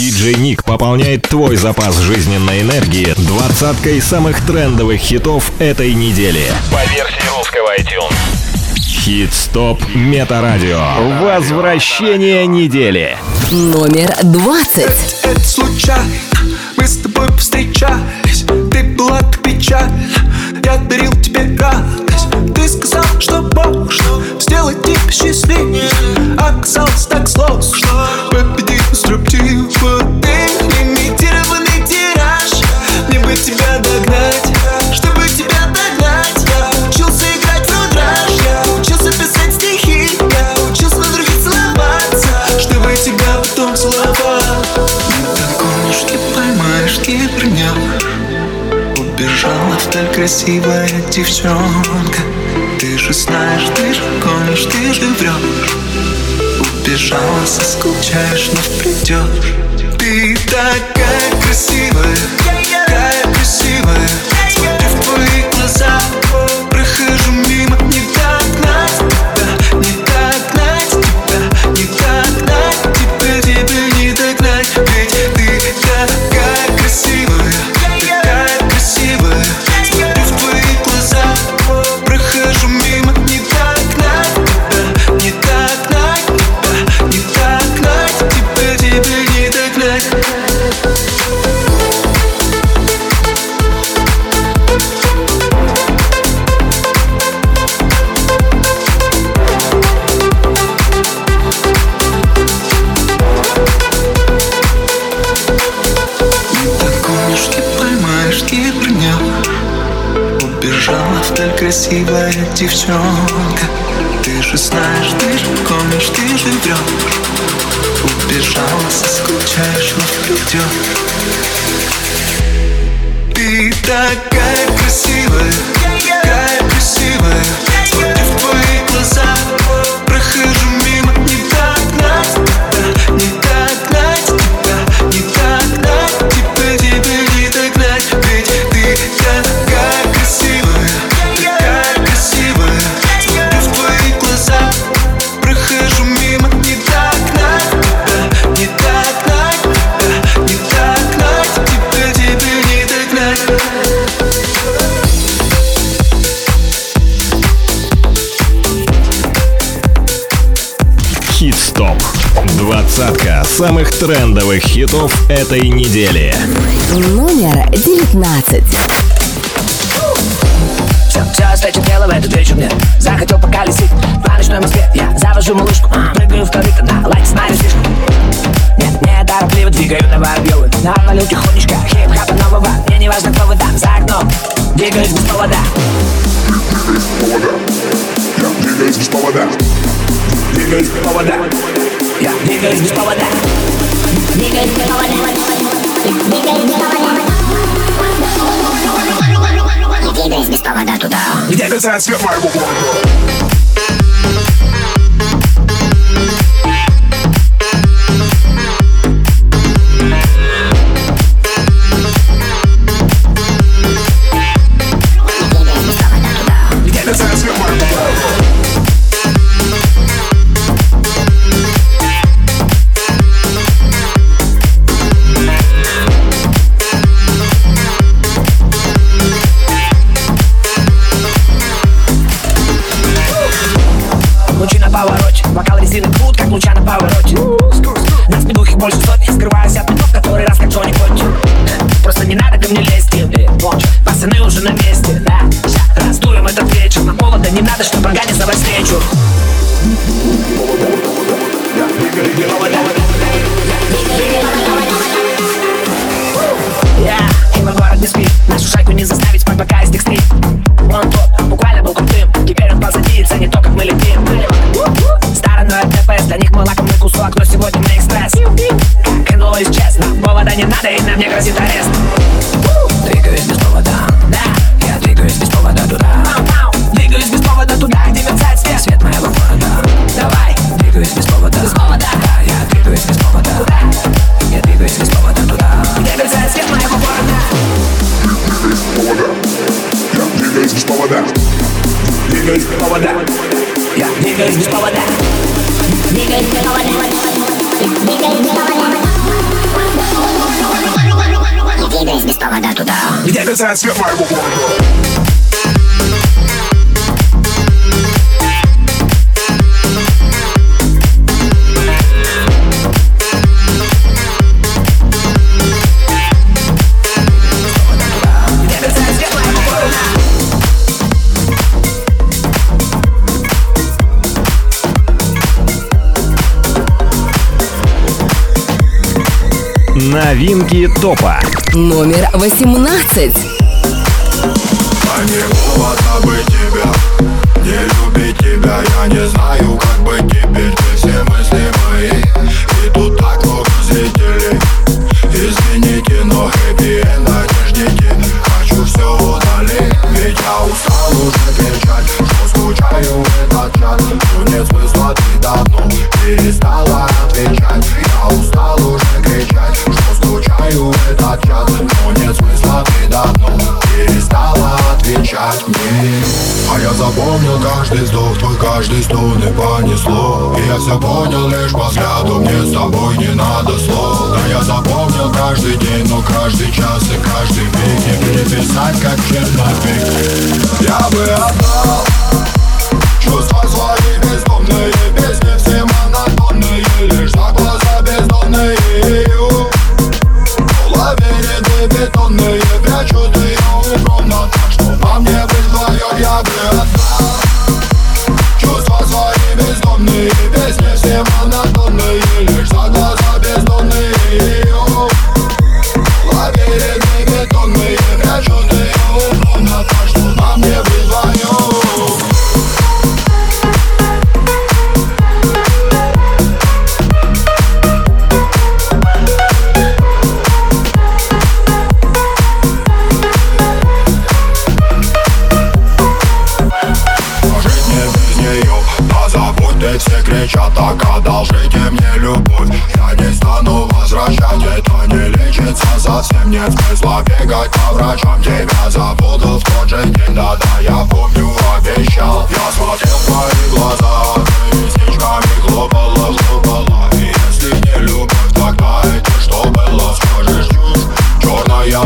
Диджей Ник пополняет твой запас жизненной энергии двадцаткой самых трендовых хитов этой недели. По версии русского iTunes. Хит-стоп Метарадио. Возвращение недели. Номер двадцать. Это, это случайно, мы с тобой повстречались Ты была так печальна, я дарил тебе радость Ты сказал, что можно сделать тебя счастливее. Оказалось так сложно. Победить структиву Ты лимитированный тираж, мне бы тебя догнать Вдаль красивая девчонка. Ты же знаешь, ты же гонишь, ты же врешь Убежала, соскучаешь, но придешь Ты такая красивая, такая красивая Убежала вдаль красивая девчонка. Ты же знаешь, ты же гонишь, ты же врешь Убежала, соскучаешь, но придешь Ты такая красивая, такая красивая. Смотрю в твои глаза, прохожу самых трендовых хитов этой недели. Номер девятнадцать. Все, все, встреча дело в этот вечер мне Захотел поколесить по ночной Москве. Я завожу малышку, прыгаю в корыто На лайк знаю слишком Нет, не торопливо двигаю на воробьевы На налю тихонечко, хип-хапа нового. Мне не важно, кто вы там за окном. Двигаюсь без повода. Двигаюсь без повода. Двигаюсь без повода. Я двигаюсь без повода Двигаюсь без повода. Двигаюсь без повода. Двигаюсь без повода туда. Где касается свет моего города. Новинки топа. Номер 18. А не повода быть тебя Не любить тебя Я не знаю, и понесло. И я все понял лишь по взгляду Мне с тобой не надо слов. Да я запомнил каждый день Но каждый час и каждый миг Не переписать как черновик. Я бы отдал Чувства свои бездомные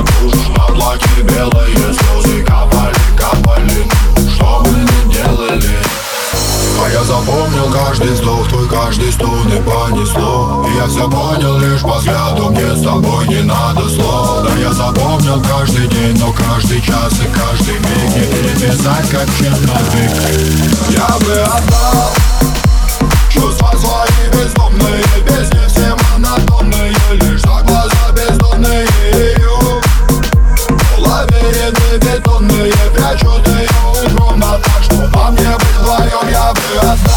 Тушь, на платье белые слезы капали, капали что не делали а я запомнил каждый вздох, твой каждый стон и понесло. И я все понял лишь по взгляду, мне с тобой не надо слов. Да я запомнил каждый день, но каждый час и каждый миг. Не переписать как черновик Я бы отдал Чувства свои бездомные Песни Лабиринты бетонные Прячут ее укромно Так что по мне быть вдвоем я бы отдал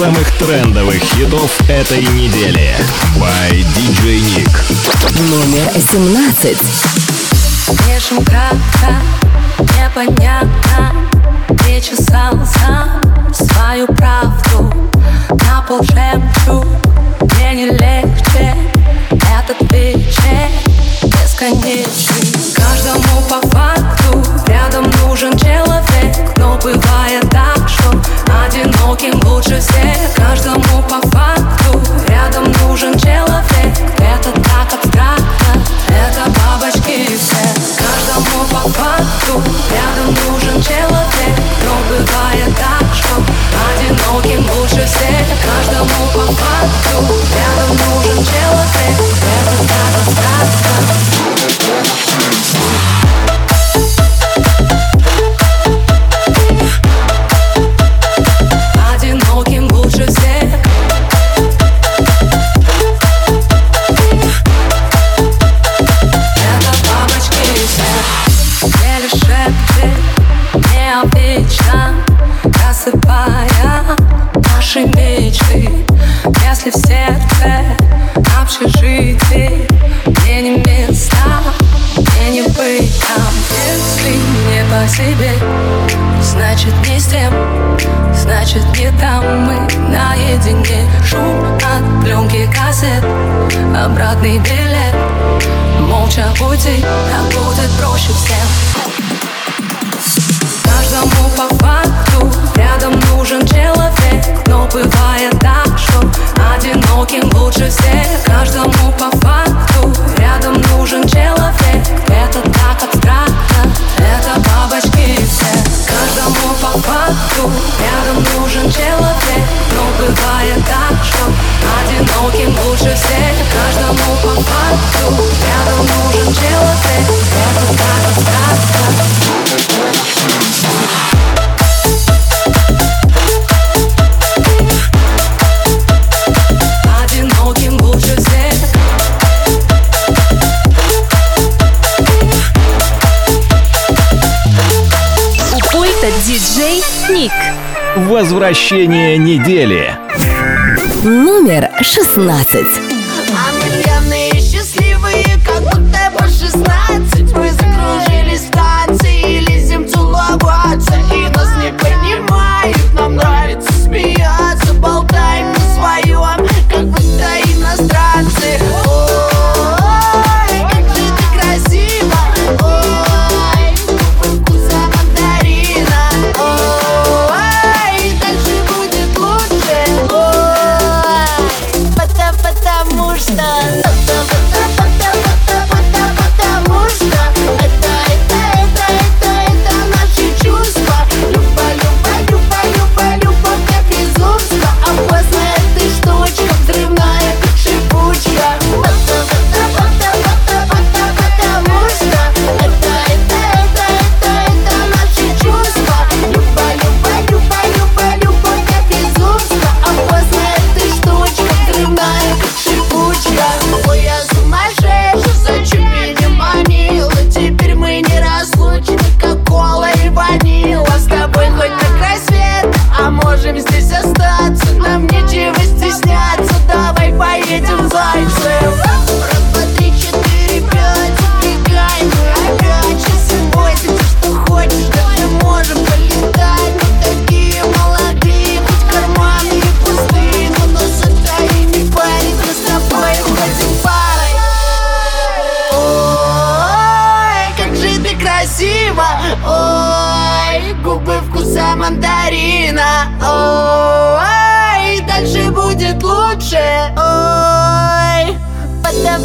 самых трендовых хитов этой недели. By DJ Nick. Номер 17. Пишем кратко, непонятно Где чесался свою правду На пол жемчуг, мне не легче Этот вечер бесконечный Каждому по факту рядом нужен человек Но бывает так, что одиноким лучше всех. Каждому по факту рядом нужен человек Диджей Ник. Возвращение недели. Номер 16. Они а пьяные и счастливые, как будто больше 16.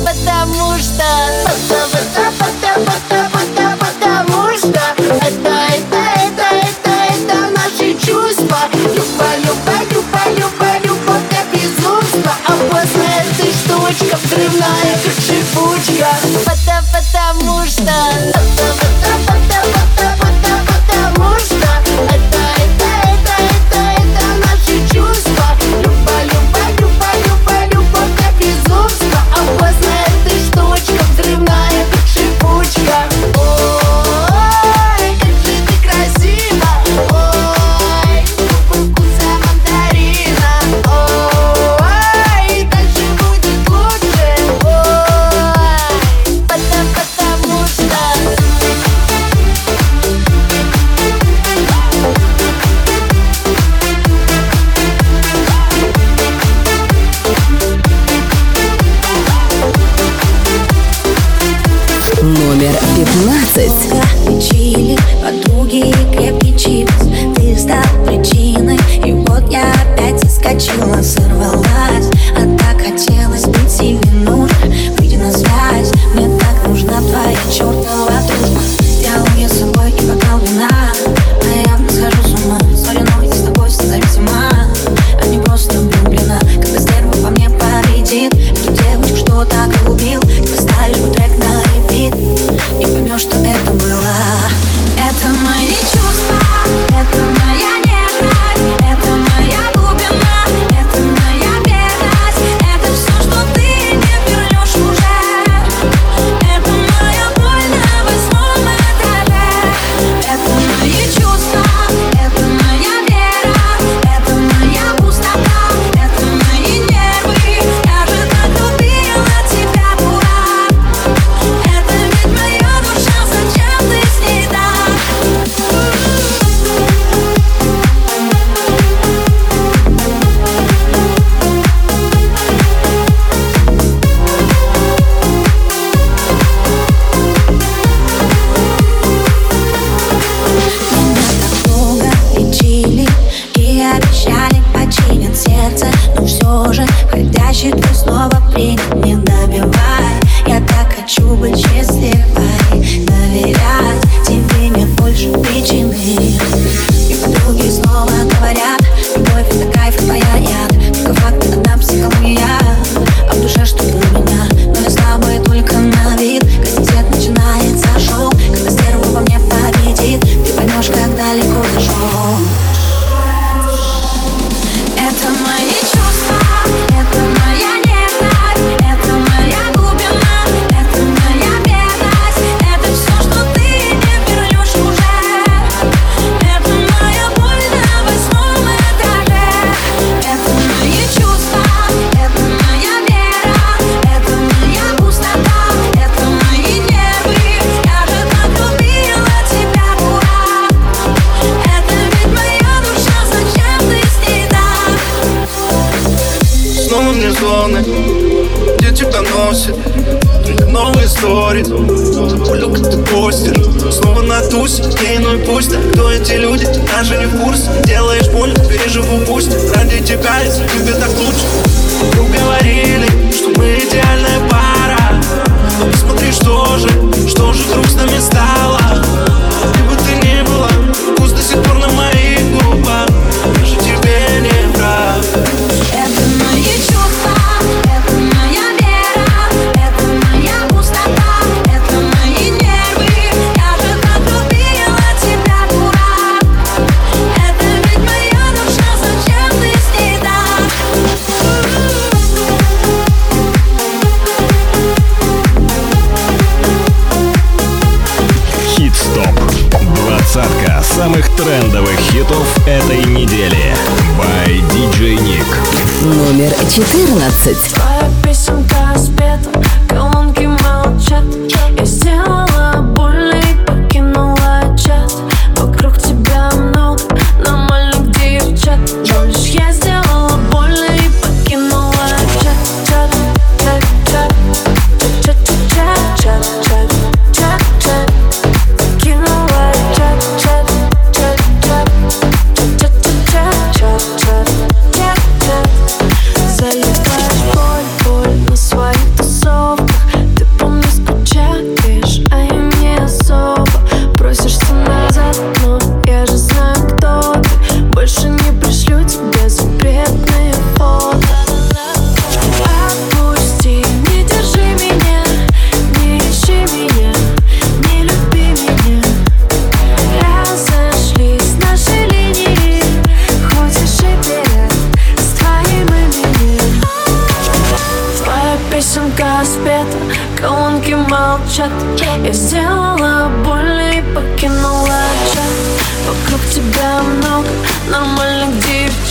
but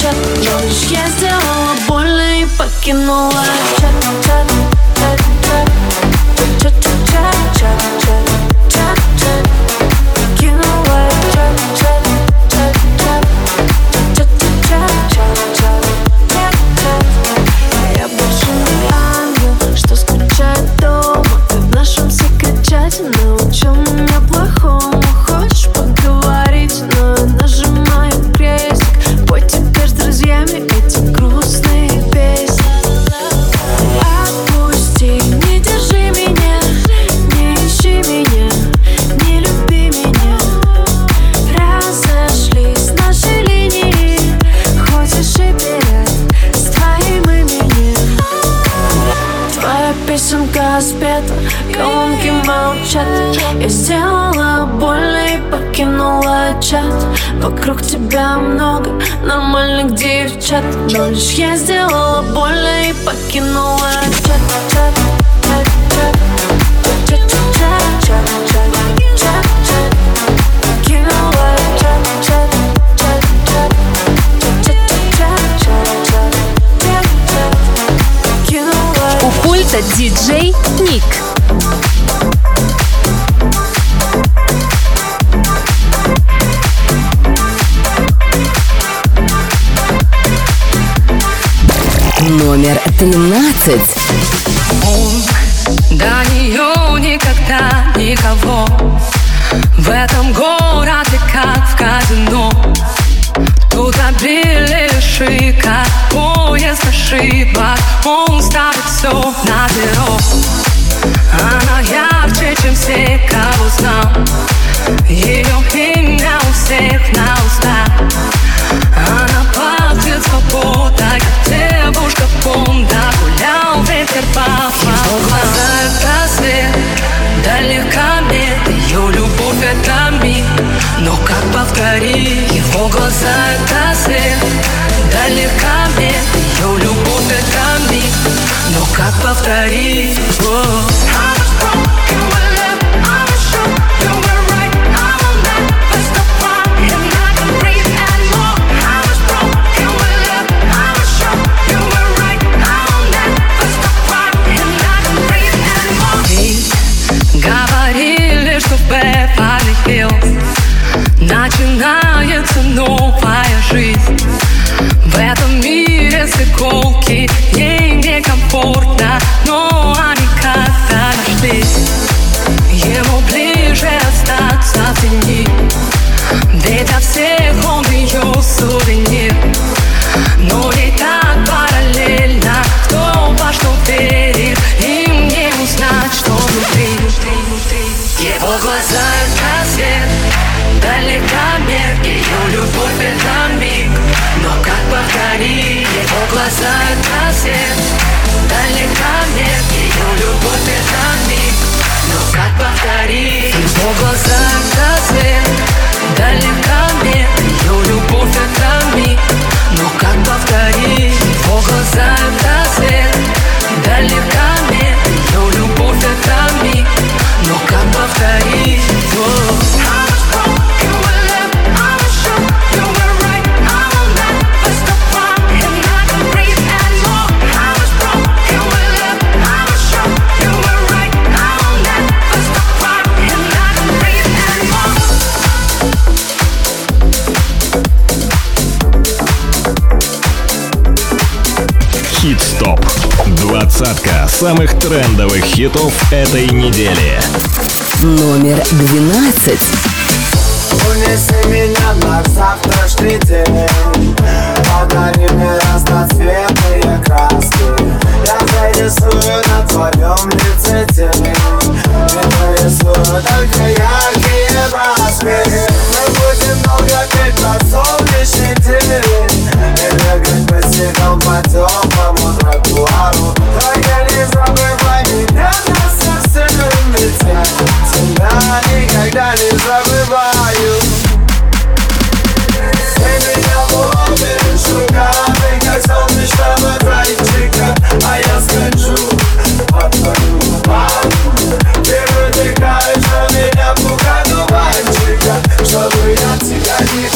чат Я сделала больно и покинула чат. 11. Он до нее никогда никого. В этом городе как в казино. Тут обили шика, как поезд ошибок Он ставит все на перо Она ярче, чем все, кого знал. Ее повторить. самых трендовых хитов этой недели. Номер 12. Унеси меня на завтрашний день. Подари мне разноцветные краски. Я зарисую на твоем лице тень. И нарисую только яркие броски Мы будем долго петь на солнечный день. И бегать по снегам по теплому дрожжу тротуару Только не забывай меня на сердце любит Тебя никогда не забываю Ты меня ловишь руками, как солнечного зайчика. А я скачу под твою руку Ты вытекаешь на меня пугану мальчика Чтобы я тебя не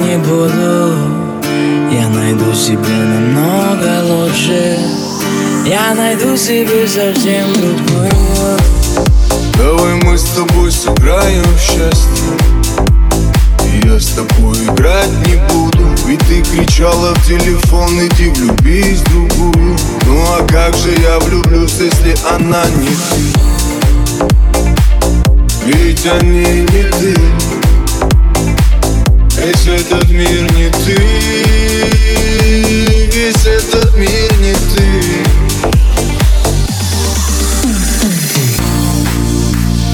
не буду. Я найду себе намного лучше. Я найду себе совсем другую. Давай мы с тобой сыграем в счастье. И я с тобой играть не буду. Ведь ты кричала в телефон, иди влюбись в другую. Ну а как же я влюблюсь, если она не ты? Ведь они не ты Весь этот мир не ты. Весь этот мир не ты.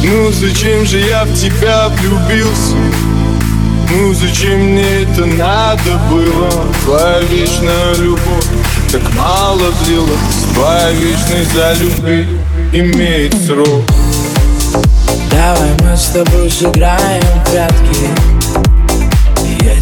Ну зачем же я в тебя влюбился? Ну зачем мне это надо было? Твоя вечная любовь так мало длилась. Твоя вечность за любви имеет срок. Давай мы с тобой сыграем в прятки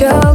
любимых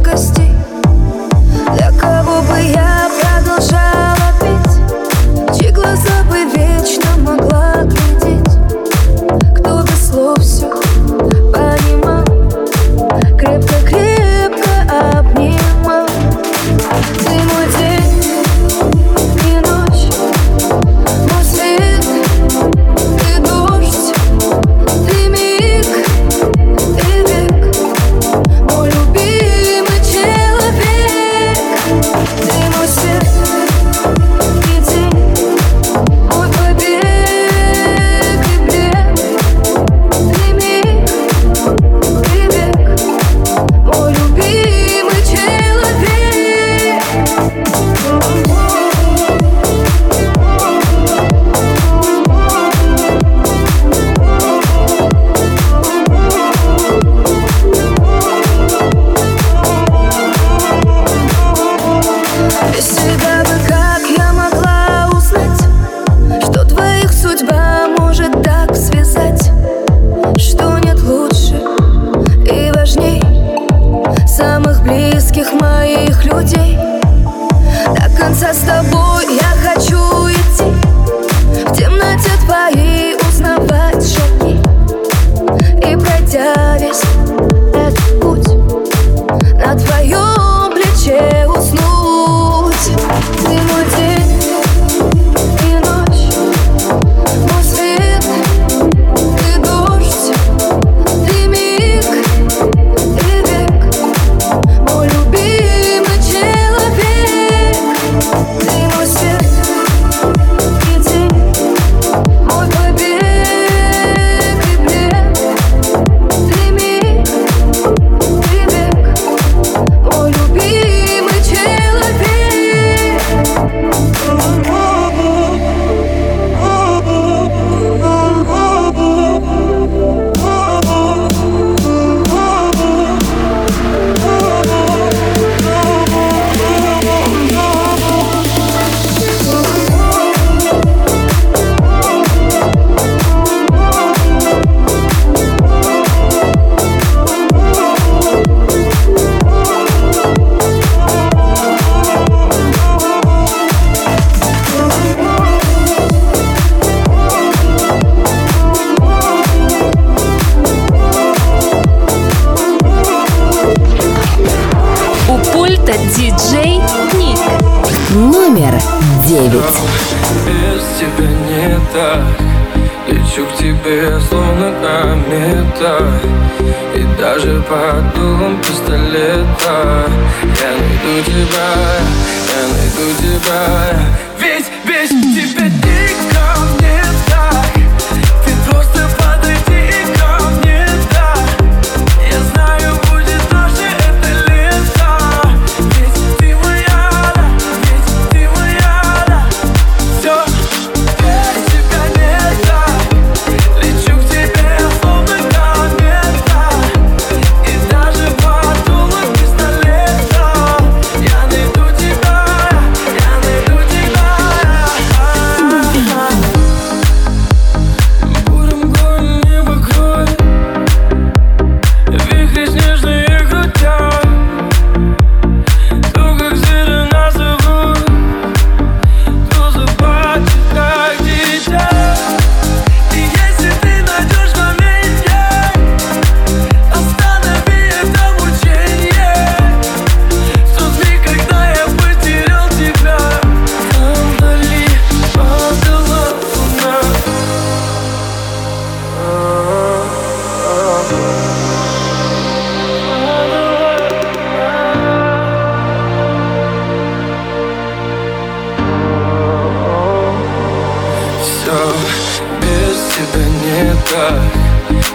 глазах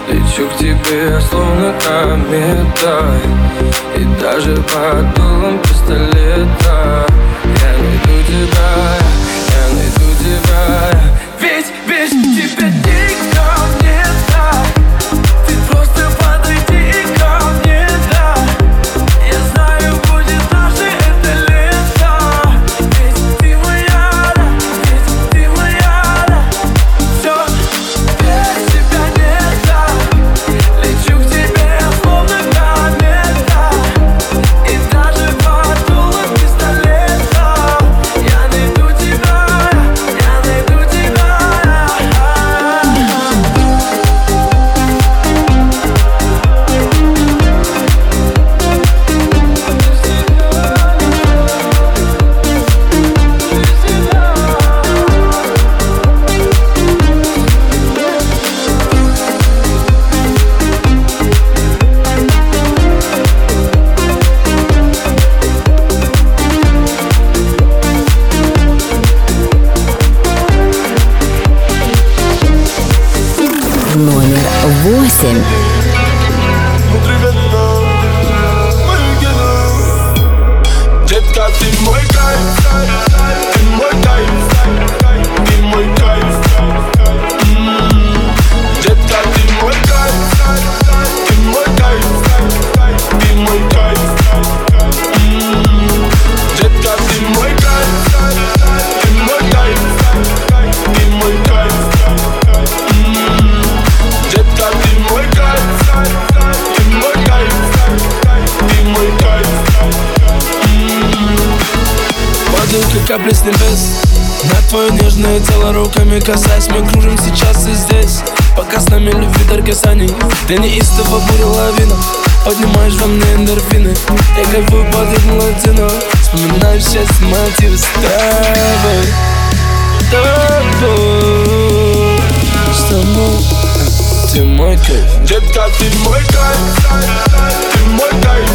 Лечу к тебе, словно комета И даже под дулом пистолета Я найду тебя руками касаясь Мы кружим сейчас и здесь. Пока с нами любви дар касаний Ты неистово буря лавина. Поднимаешь во мне эндорфины. Я кайфую под ритм латино Вспоминаю счастье мотивы с тобой Тобой. С тобой. Ты мой кайф. Детка, ты мой кайф. Ты мой кайф.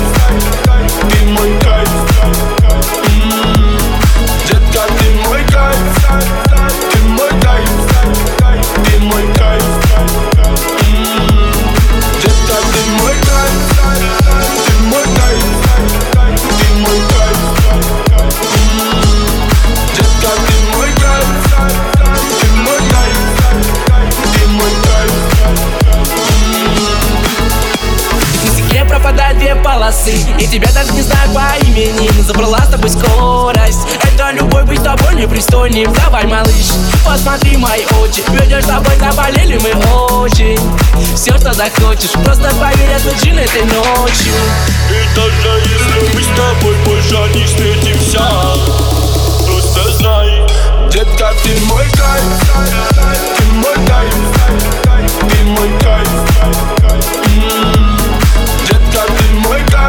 Ты мой кайф полосы И тебя даже не знаю по имени забрала с тобой скорость. Это любовь быть с тобой непристойным Давай, малыш, посмотри мои очи. Ведешь с тобой заболели мы очень. Все, что захочешь. Просто поверь, отвечи этой ночью. И даже если мы с тобой больше не встретимся. Просто знай Детка, ты мой кайф. Ты мой кайф. Ты мой кайф. Ты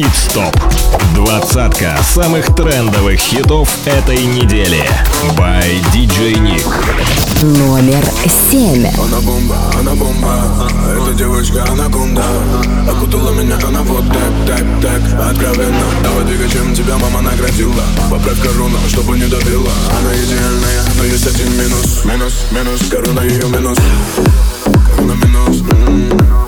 Хит-стоп. Двадцатка самых трендовых хитов этой недели. By DJ Nick. Номер семь. Она бомба, она бомба Эта девочка анаконда Окутала меня она вот так, так, так Откровенно Давай двигай, чем тебя мама наградила Поправь корону, чтобы не давила Она идеальная, но есть один минус Минус, минус, корона ее минус Корона минус, м-м.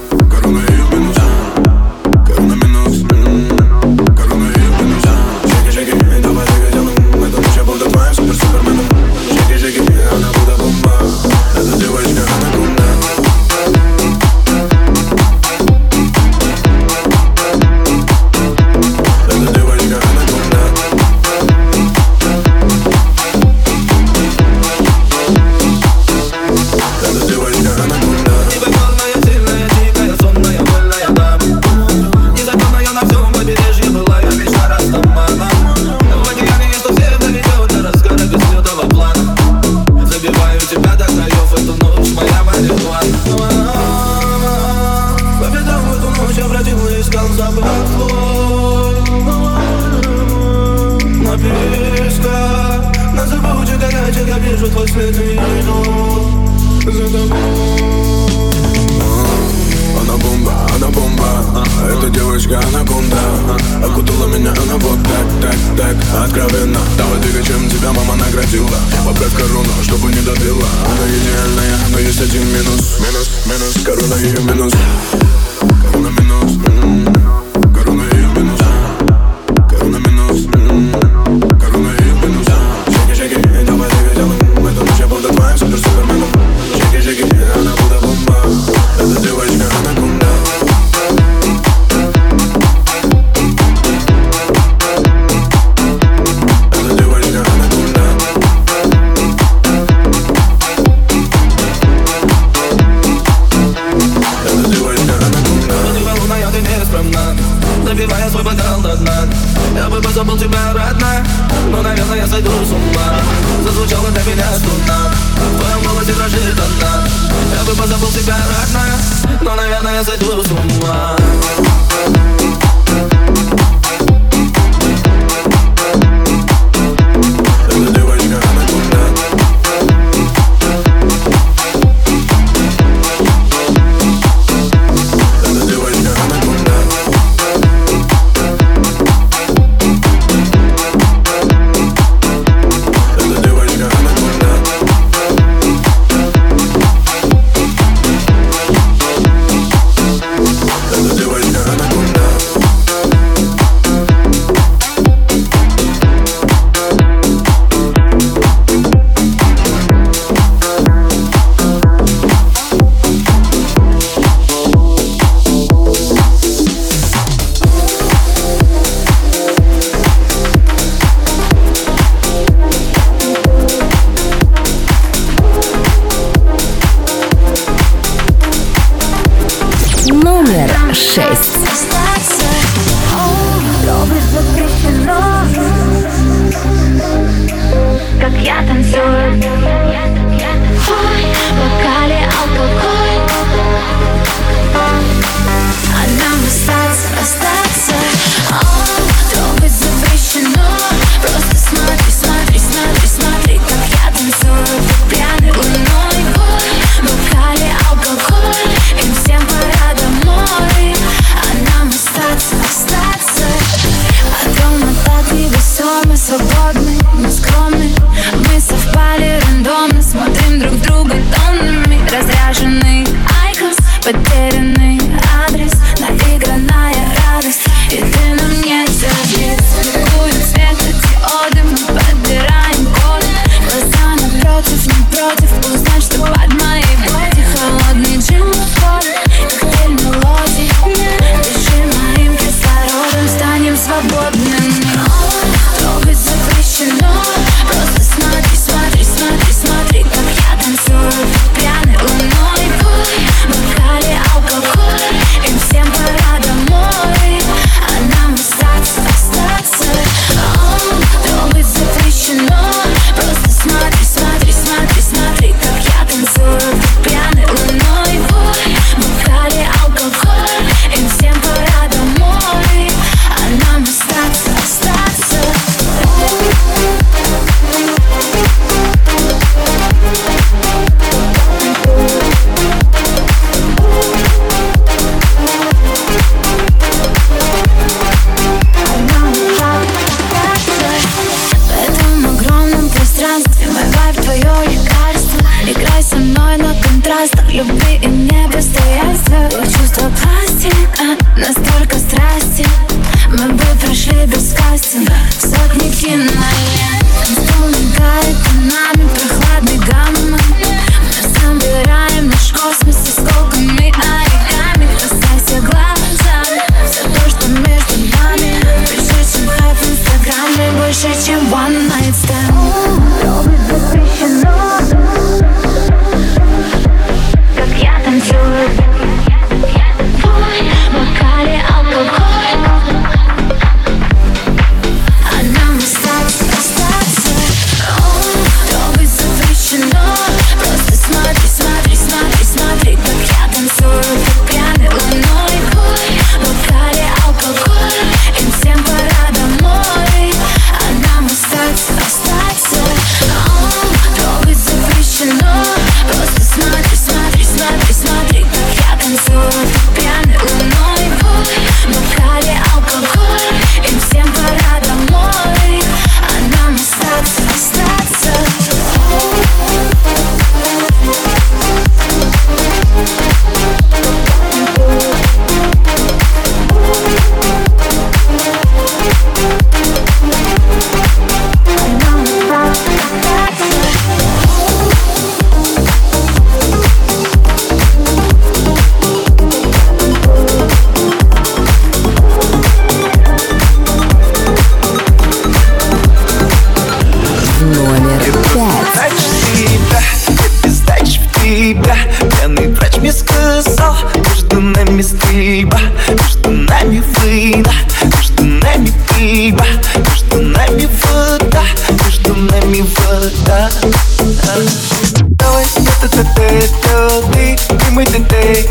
Ты,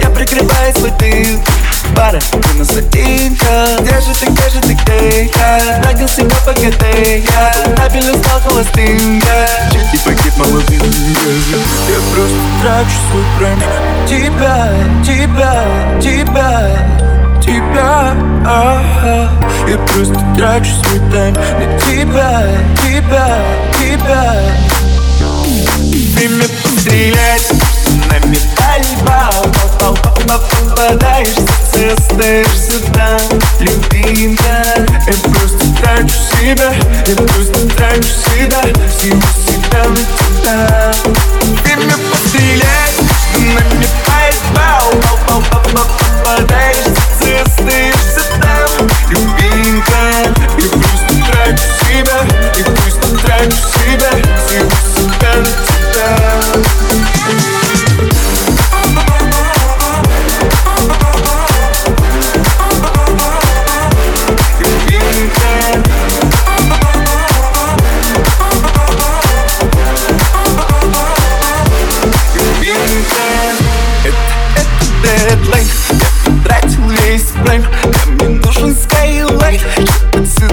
Я прикрываю свой тыл Пара, ты на сатинка Где же ты, где же ты, где я? Родился на ПГТ, я. Табельно стал холостым, я Чуть не погиб молодым, Я просто трачу свой прайм Тебя, тебя, тебя Тебя, ага. Я просто трачу свой тайм На тебя, тебя, тебя. Время пострелять на металле бал Попадаешь в остаешься там. Любимка Я просто трачу себя Я просто трачу себя Всего себя на тебя. Время пострелять на металле бал Попадаешь в сердце, остаешься там. Любимка Я просто трачу себя Я просто трачу себя Всего себя тебя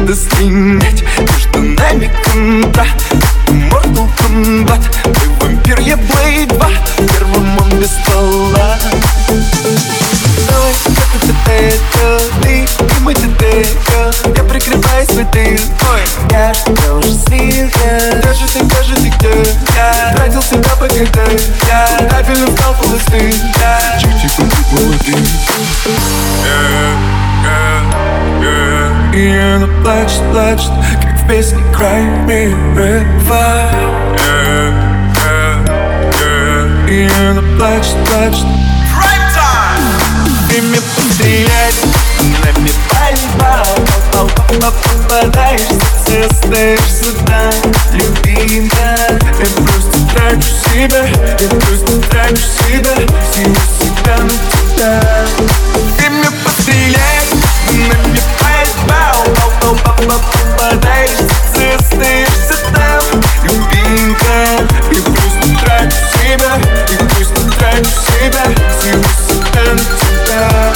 Отсюда слинять Между нами контра Это Mortal Kombat Ты вампир, я Blade 2 Первым он без ствола. Давай, ты, это ты? Мы ты, ты Я прикрываю свой тыл Ой, я тебя уже слил я Где же ты, где же ты, где я? Тратил себя по КД Я табельно стал холостым Я чуть-чуть побыть И она плачет, плачет Как в песне Cry Me River И она плачет, плачет Время пострелять На металле бал Попадаешь в сердце, остаешься там Любимка Я просто трачу себя Я просто трачу себя Всего себя на тебя Время пострелять На металле себя Я просто трачу себя Всего себя на тебя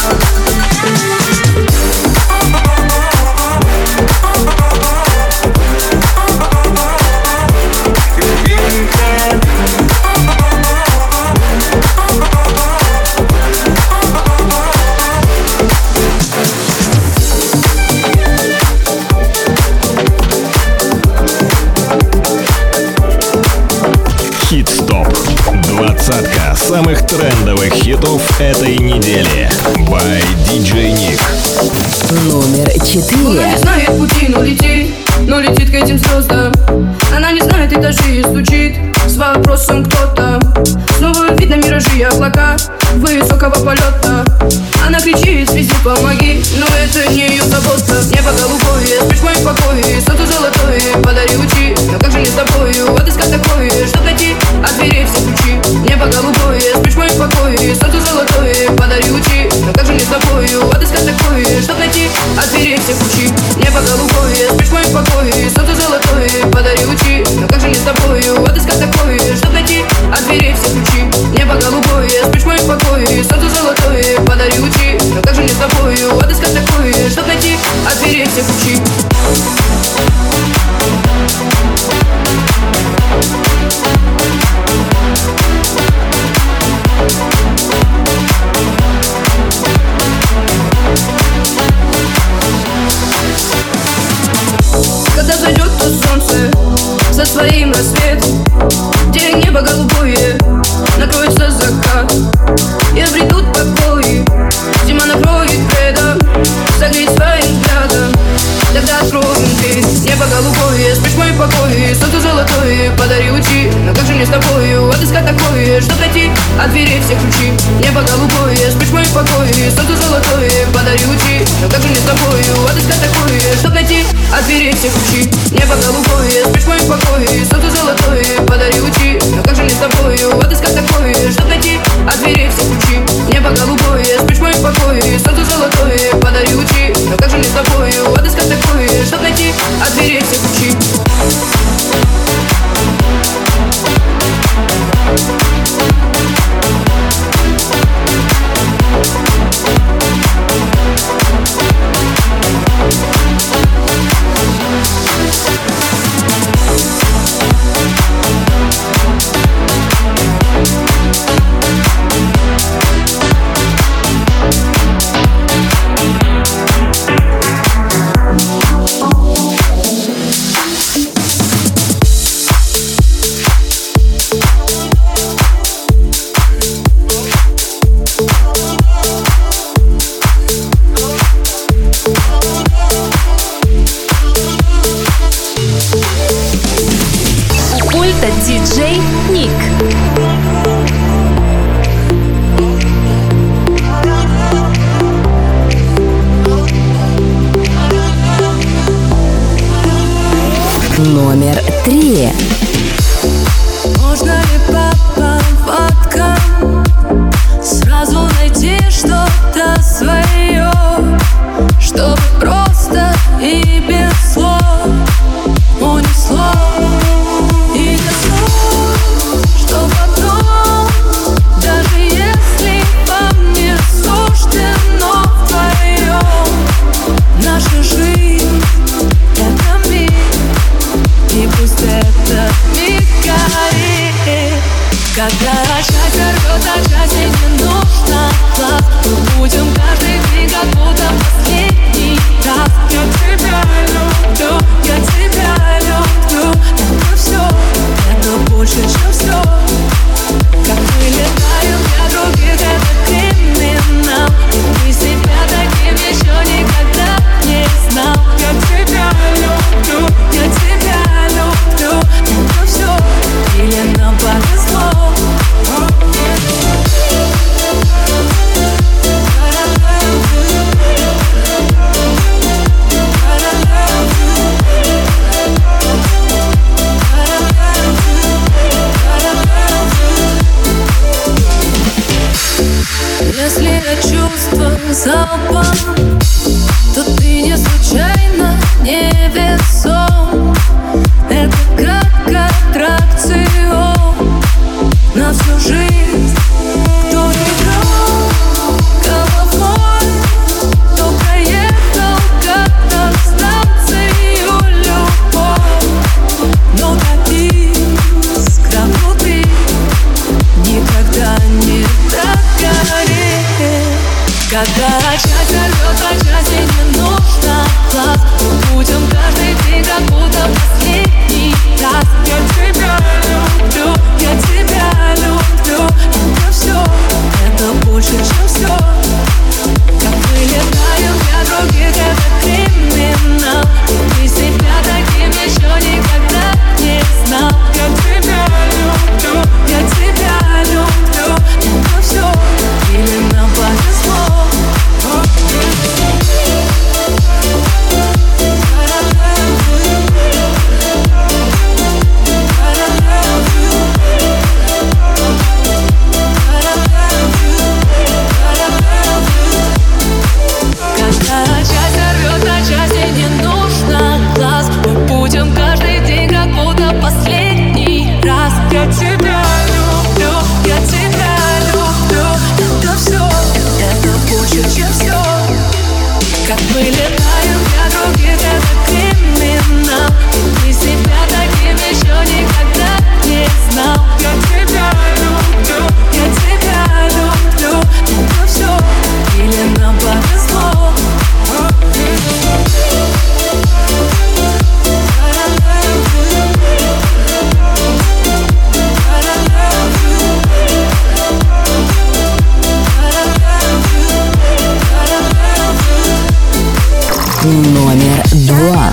самых трендовых хитов этой недели. By DJ Nick. Номер Она не четыре. знает пути, но летит, но летит к этим звездам. Она не знает этажи и стучит с вопросом кто-то. Снова видно миражи и облака высокого полета. Она кричит, везде помоги, но это не ее забота. Небо голубое, спишь в моем покое, солнце золотое, подари лучи. Но как же не с тобою, отыскать такое, чтоб найти от дверей все ключи Небо голубое, спишь в моем покое, солнце золотое, подари лучи. Но как же не с тобою, отыскать такое, чтоб найти? От дверей все ключи Небо голубое, спишь в моем покое, солнце золотое, подари лучи. Но как же не с тобою, отыскать такое, чтоб найти? От дверей все ключи Небо голубое, спишь в моем покое, солнце золотое,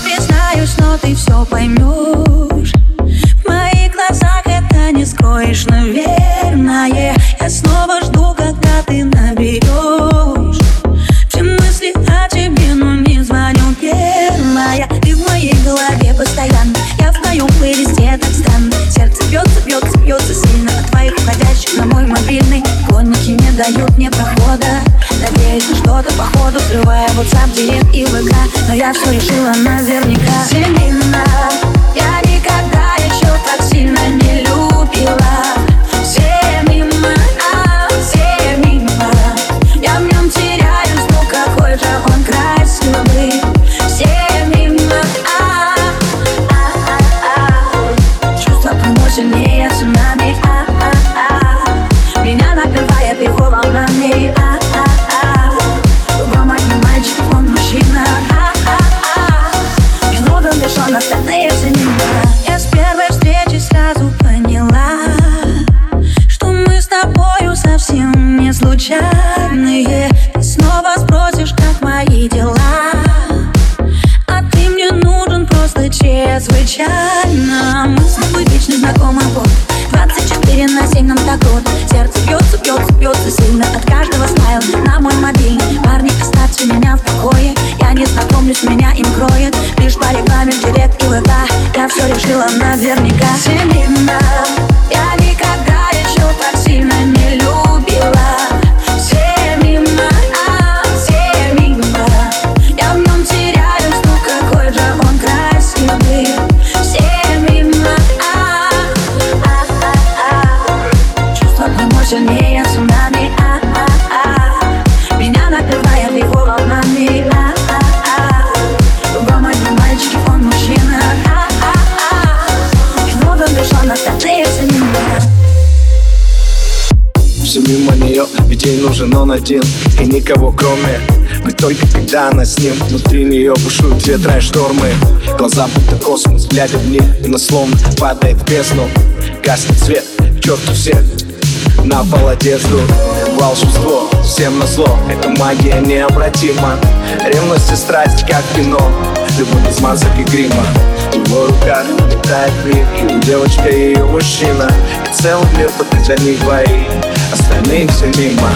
Feel Ощущение цунами, а-а-а. Меня накрывает его волнами, а-а-а. Оба мои мальчики, он мужчина, а-а-а. Его влюбленно татуется меня Все мимо нее, ведь ей нужен он один. И никого кроме Мы только когда она с ним. Внутри нее бушуют ветра и штормы. Глаза будто космос, глядя в них Она словно падает в бездну. Гаснет свет, к черту всех на пол одежду волшебство Всем на зло, это магия необратима. Ревность и страсть, как кино Любовь без масок и грима. В его руках летает мир И девочка, и ее мужчина И целый мир только для них двоих Остальные все мимо.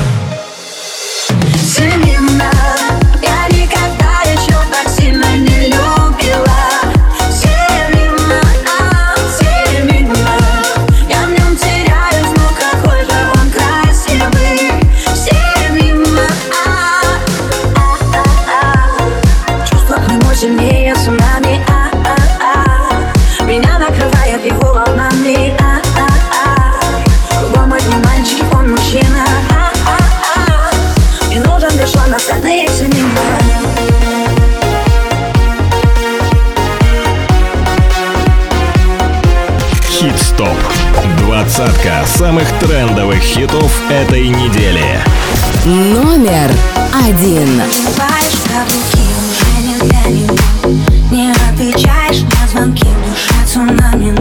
Двадцатка самых трендовых хитов этой недели. Номер один. Не отвечаешь на звонки, душа цунами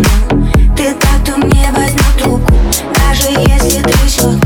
Ты так, ты мне возьмет руку Даже если трясет,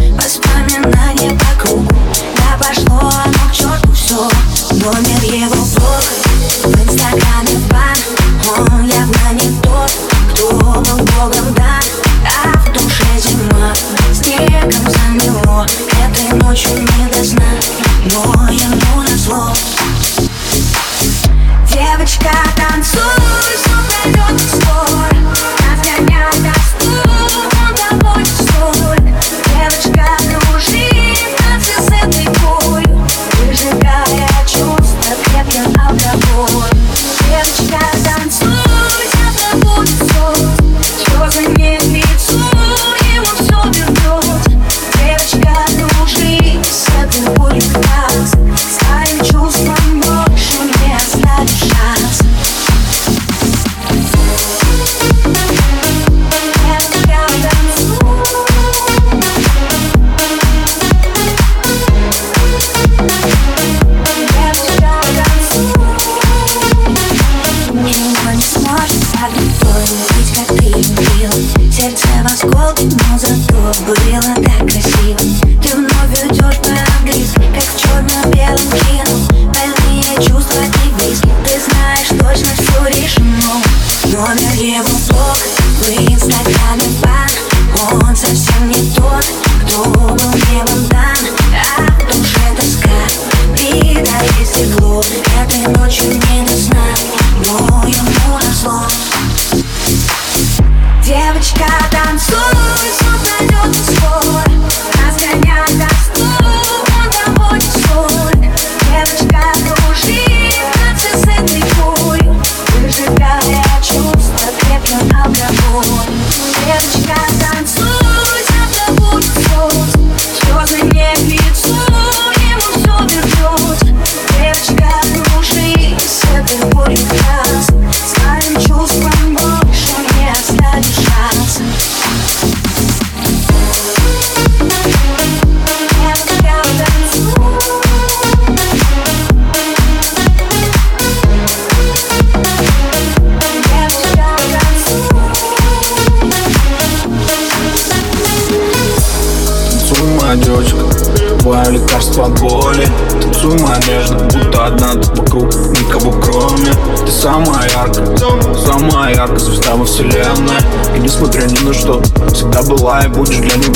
будешь для него